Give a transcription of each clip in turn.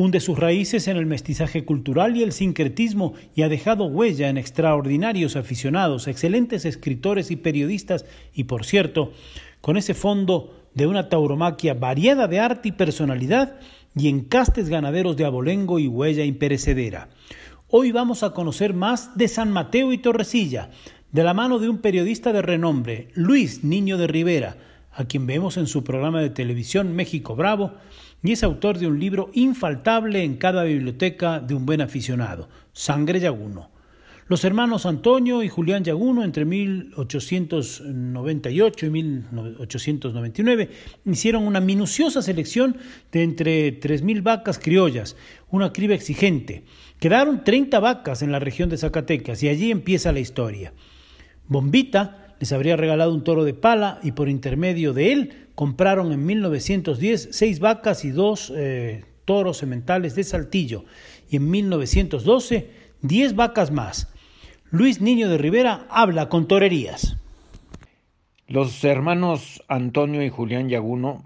hunde sus raíces en el mestizaje cultural y el sincretismo y ha dejado huella en extraordinarios aficionados, excelentes escritores y periodistas y, por cierto, con ese fondo de una tauromaquia variada de arte y personalidad y encastes ganaderos de abolengo y huella imperecedera. Hoy vamos a conocer más de San Mateo y Torrecilla, de la mano de un periodista de renombre, Luis Niño de Rivera, a quien vemos en su programa de televisión México Bravo, y es autor de un libro infaltable en cada biblioteca de un buen aficionado, Sangre Yaguno. Los hermanos Antonio y Julián Yaguno, entre 1898 y 1899, hicieron una minuciosa selección de entre 3.000 vacas criollas, una criba exigente. Quedaron 30 vacas en la región de Zacatecas y allí empieza la historia. Bombita les habría regalado un toro de pala y por intermedio de él compraron en 1910 seis vacas y dos eh, toros sementales de Saltillo y en 1912 diez vacas más. Luis Niño de Rivera habla con torerías. Los hermanos Antonio y Julián Yaguno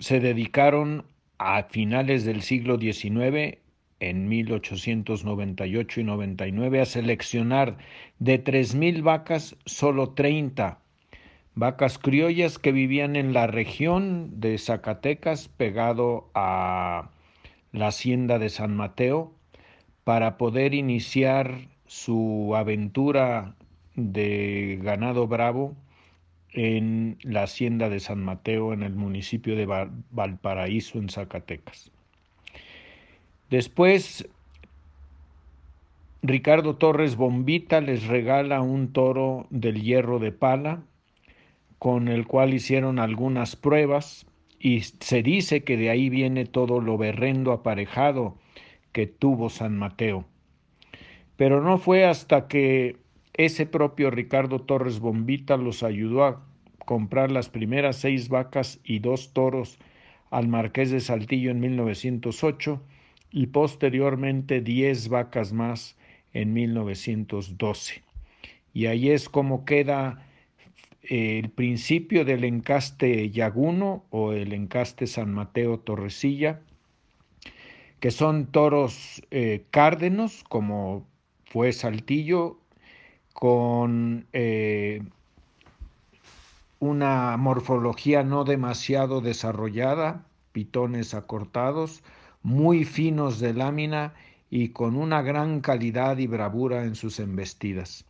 se dedicaron a finales del siglo XIX, en 1898 y 99, a seleccionar de 3.000 vacas solo 30 vacas criollas que vivían en la región de Zacatecas, pegado a la hacienda de San Mateo, para poder iniciar su aventura de ganado bravo en la hacienda de San Mateo en el municipio de Valparaíso en Zacatecas. Después Ricardo Torres Bombita les regala un toro del hierro de pala con el cual hicieron algunas pruebas y se dice que de ahí viene todo lo berrendo aparejado que tuvo San Mateo. Pero no fue hasta que ese propio Ricardo Torres Bombita los ayudó a comprar las primeras seis vacas y dos toros al Marqués de Saltillo en 1908 y posteriormente diez vacas más en 1912. Y ahí es como queda eh, el principio del encaste Yaguno o el encaste San Mateo Torresilla, que son toros eh, cárdenos, como fue Saltillo, con eh, una morfología no demasiado desarrollada, pitones acortados, muy finos de lámina y con una gran calidad y bravura en sus embestidas.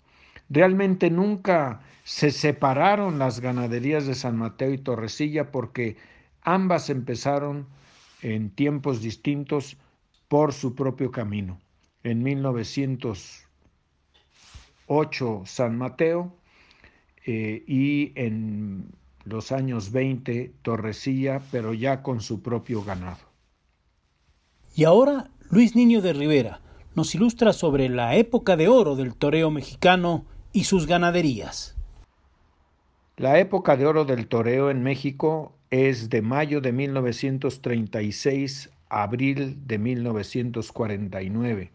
Realmente nunca se separaron las ganaderías de San Mateo y Torresilla porque ambas empezaron en tiempos distintos por su propio camino. En 1908 San Mateo eh, y en los años 20 Torresilla, pero ya con su propio ganado. Y ahora Luis Niño de Rivera nos ilustra sobre la época de oro del toreo mexicano y sus ganaderías. La época de oro del toreo en México es de mayo de 1936 a abril de 1949.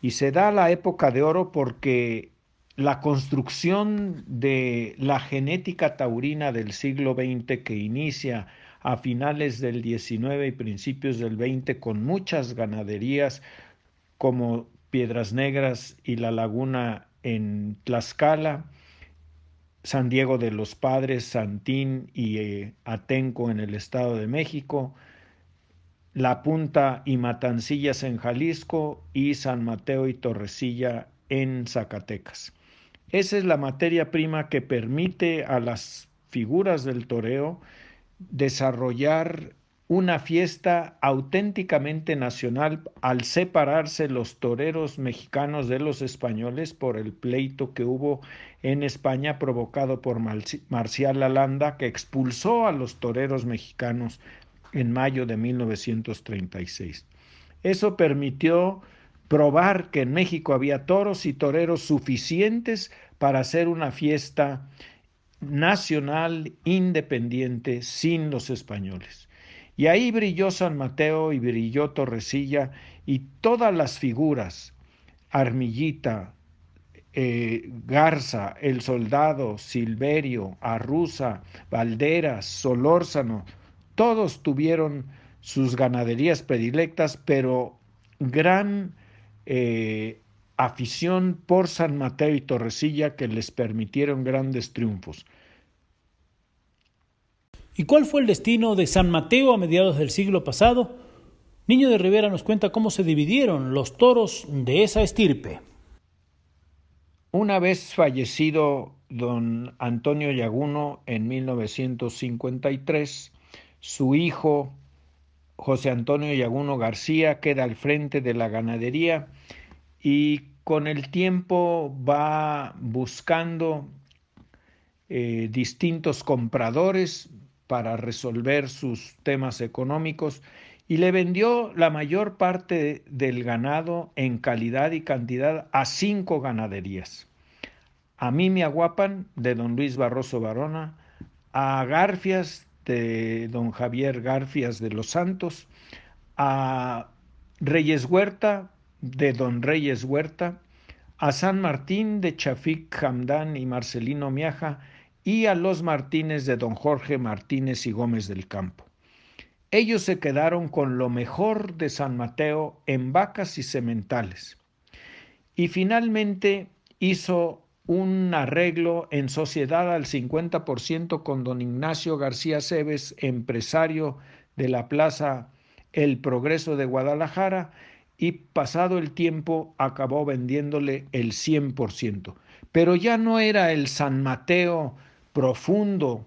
Y se da la época de oro porque la construcción de la genética taurina del siglo XX que inicia a finales del XIX y principios del XX con muchas ganaderías como Piedras Negras y La Laguna en Tlaxcala, San Diego de los Padres, Santín y eh, Atenco en el Estado de México, La Punta y Matancillas en Jalisco y San Mateo y Torrecilla en Zacatecas. Esa es la materia prima que permite a las figuras del toreo desarrollar una fiesta auténticamente nacional al separarse los toreros mexicanos de los españoles por el pleito que hubo en España provocado por Marcial Lalanda que expulsó a los toreros mexicanos en mayo de 1936. Eso permitió probar que en México había toros y toreros suficientes para hacer una fiesta nacional independiente sin los españoles. Y ahí brilló San Mateo y brilló Torresilla y todas las figuras, Armillita, eh, Garza, El Soldado, Silverio, Arruza, Valderas, Solórzano, todos tuvieron sus ganaderías predilectas, pero gran eh, afición por San Mateo y Torresilla que les permitieron grandes triunfos. ¿Y cuál fue el destino de San Mateo a mediados del siglo pasado? Niño de Rivera nos cuenta cómo se dividieron los toros de esa estirpe. Una vez fallecido don Antonio Yaguno en 1953, su hijo José Antonio Yaguno García queda al frente de la ganadería y con el tiempo va buscando eh, distintos compradores para resolver sus temas económicos y le vendió la mayor parte del ganado en calidad y cantidad a cinco ganaderías. A Mimi Aguapan de don Luis Barroso Barona, a Garfias de don Javier Garfias de los Santos, a Reyes Huerta de don Reyes Huerta, a San Martín de Chafik Hamdán y Marcelino Miaja, y a los Martínez de don Jorge Martínez y Gómez del Campo. Ellos se quedaron con lo mejor de San Mateo en vacas y sementales. Y finalmente hizo un arreglo en sociedad al 50% con don Ignacio García Cebes, empresario de la Plaza El Progreso de Guadalajara, y pasado el tiempo acabó vendiéndole el 100%. Pero ya no era el San Mateo profundo,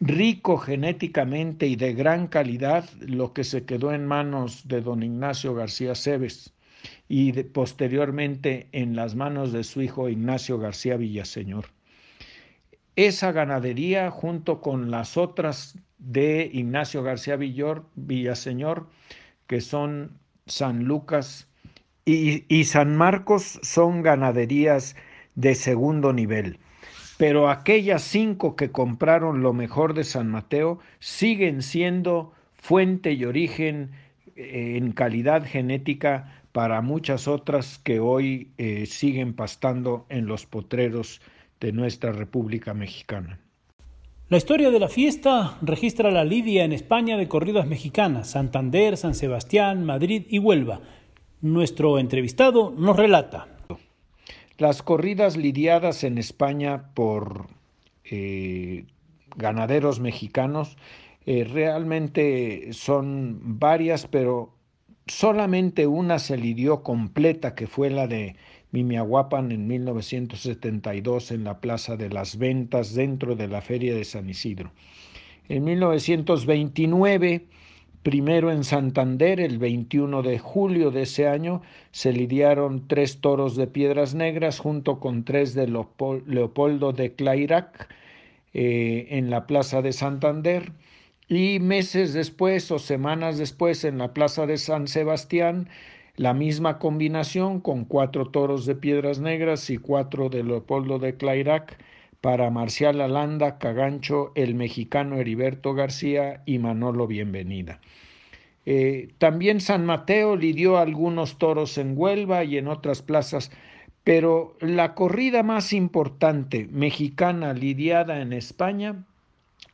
rico genéticamente y de gran calidad, lo que se quedó en manos de don Ignacio García Cebes y posteriormente en las manos de su hijo Ignacio García Villaseñor. Esa ganadería, junto con las otras de Ignacio García Villor, Villaseñor, que son San Lucas y, San Marcos, son ganaderías de segundo nivel pero aquellas cinco que compraron lo mejor de San Mateo siguen siendo fuente y origen eh, en calidad genética para muchas otras que hoy eh, siguen pastando en los potreros de nuestra República Mexicana. La historia de la fiesta registra la lidia en España de corridas mexicanas, Santander, San Sebastián, Madrid y Huelva. Nuestro entrevistado nos relata. Las corridas lidiadas en España por eh, ganaderos mexicanos eh, realmente son varias, pero solamente una se lidió completa, que fue la de Mimiahuapan en 1972 en la Plaza de las Ventas dentro de la Feria de San Isidro. En 1929 Primero en Santander, el 21 de julio de ese año, se lidiaron tres toros de piedras negras junto con tres de Leopoldo de Clairac eh, en la Plaza de Santander. Y meses después o semanas después en la Plaza de San Sebastián, la misma combinación con cuatro toros de piedras negras y cuatro de Leopoldo de Clairac para Marcial Alanda, Cagancho, el mexicano Heriberto García y Manolo Bienvenida. Eh, también San Mateo lidió algunos toros en Huelva y en otras plazas, pero la corrida más importante mexicana lidiada en España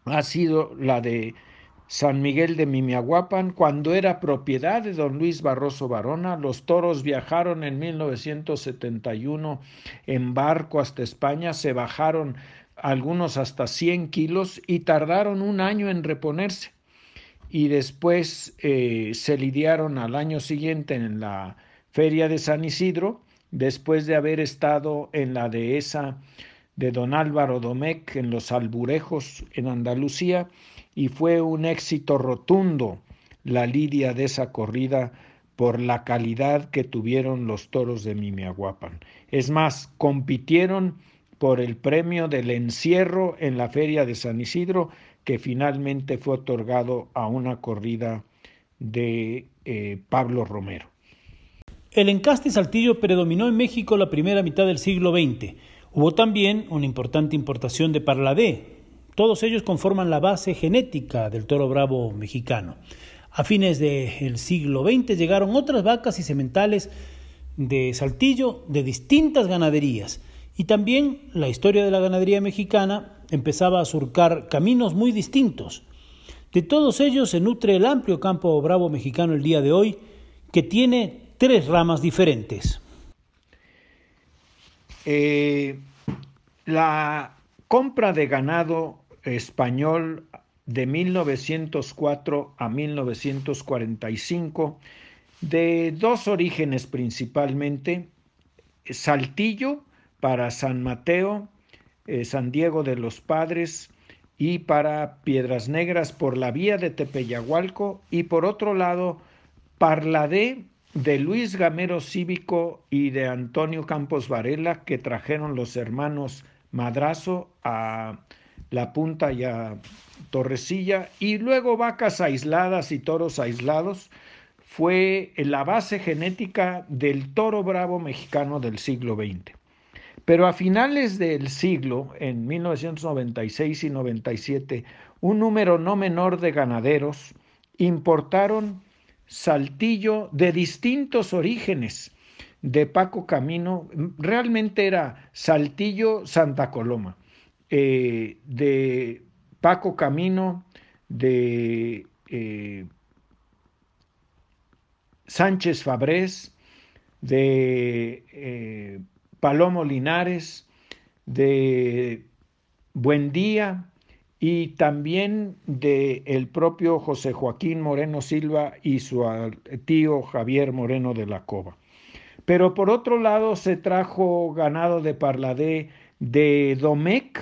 ha sido la de San Miguel de Mimiahuapan, cuando era propiedad de don Luis Barroso Barona. Los toros viajaron en 1971 en barco hasta España, se bajaron algunos hasta 100 kilos y tardaron un año en reponerse. Y después eh, se lidiaron al año siguiente en la feria de San Isidro, después de haber estado en la dehesa de don Álvaro Domecq en los Alburejos en Andalucía y fue un éxito rotundo la lidia de esa corrida por la calidad que tuvieron los toros de Mimiahuapan. Es más, compitieron por el premio del encierro en la feria de San Isidro, que finalmente fue otorgado a una corrida de eh, Pablo Romero. El encaste saltillo predominó en México la primera mitad del siglo XX. Hubo también una importante importación de parladé. Todos ellos conforman la base genética del toro bravo mexicano. A fines del siglo XX llegaron otras vacas y sementales de Saltillo de distintas ganaderías y también la historia de la ganadería mexicana empezaba a surcar caminos muy distintos. De todos ellos se nutre el amplio campo bravo mexicano el día de hoy, que tiene tres ramas diferentes. Eh, la compra de ganado español de 1904 a 1945 de dos orígenes principalmente, Saltillo para San Mateo, eh, San Diego de los Padres y para Piedras Negras por la vía de Tepeyagualco y por otro lado Parladé de Luis Gamero Cívico y de Antonio Campos Varela que trajeron los hermanos Madrazo a La Punta y a Torrecilla y luego vacas aisladas y toros aislados. Fue la base genética del toro bravo mexicano del siglo XX. Pero a finales del siglo, en 1996 y 97, un número no menor de ganaderos importaron saltillo de distintos orígenes de Paco Camino, realmente era Saltillo Santa Coloma, eh, de Paco Camino, de eh, Sánchez Fabrés, de eh, Palomo Linares, de Buendía y también de el propio José Joaquín Moreno Silva y su tío Javier Moreno de la Cova. Pero por otro lado se trajo ganado de Parladé de Domecq,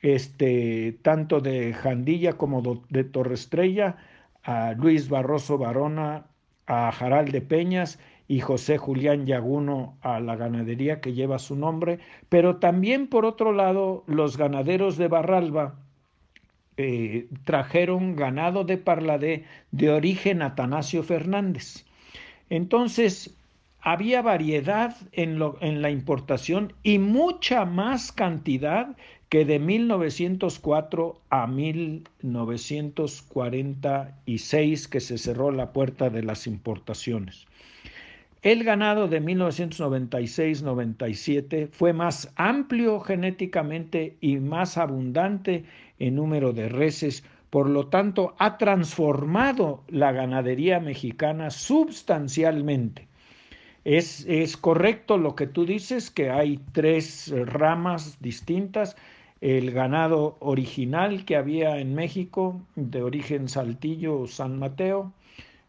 este, tanto de Jandilla como de Torrestrella, a Luis Barroso Barona a Jaral de Peñas y José Julián Yaguno a la ganadería que lleva su nombre, pero también por otro lado los ganaderos de Barralba eh, trajeron ganado de Parladé de origen Atanasio Fernández. Entonces, había variedad en, la importación y mucha más cantidad que de 1904 a 1946 que se cerró la puerta de las importaciones. El ganado de 1996-97 fue más amplio genéticamente y más abundante en número de reses, por lo tanto ha transformado la ganadería mexicana sustancialmente. Es, correcto lo que tú dices, que hay tres ramas distintas, el ganado original que había en México, de origen Saltillo San Mateo,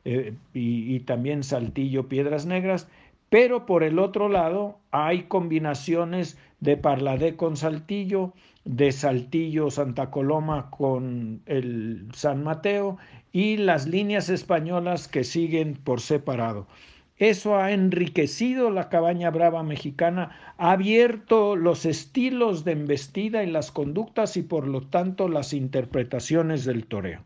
eh, y, y, también Saltillo Piedras Negras, pero por el otro lado hay combinaciones de Parladé con Saltillo, de Saltillo Santa Coloma con el San Mateo y las líneas españolas que siguen por separado. Eso ha enriquecido la cabaña brava mexicana, ha abierto los estilos de embestida y las conductas y por lo tanto las interpretaciones del toreo.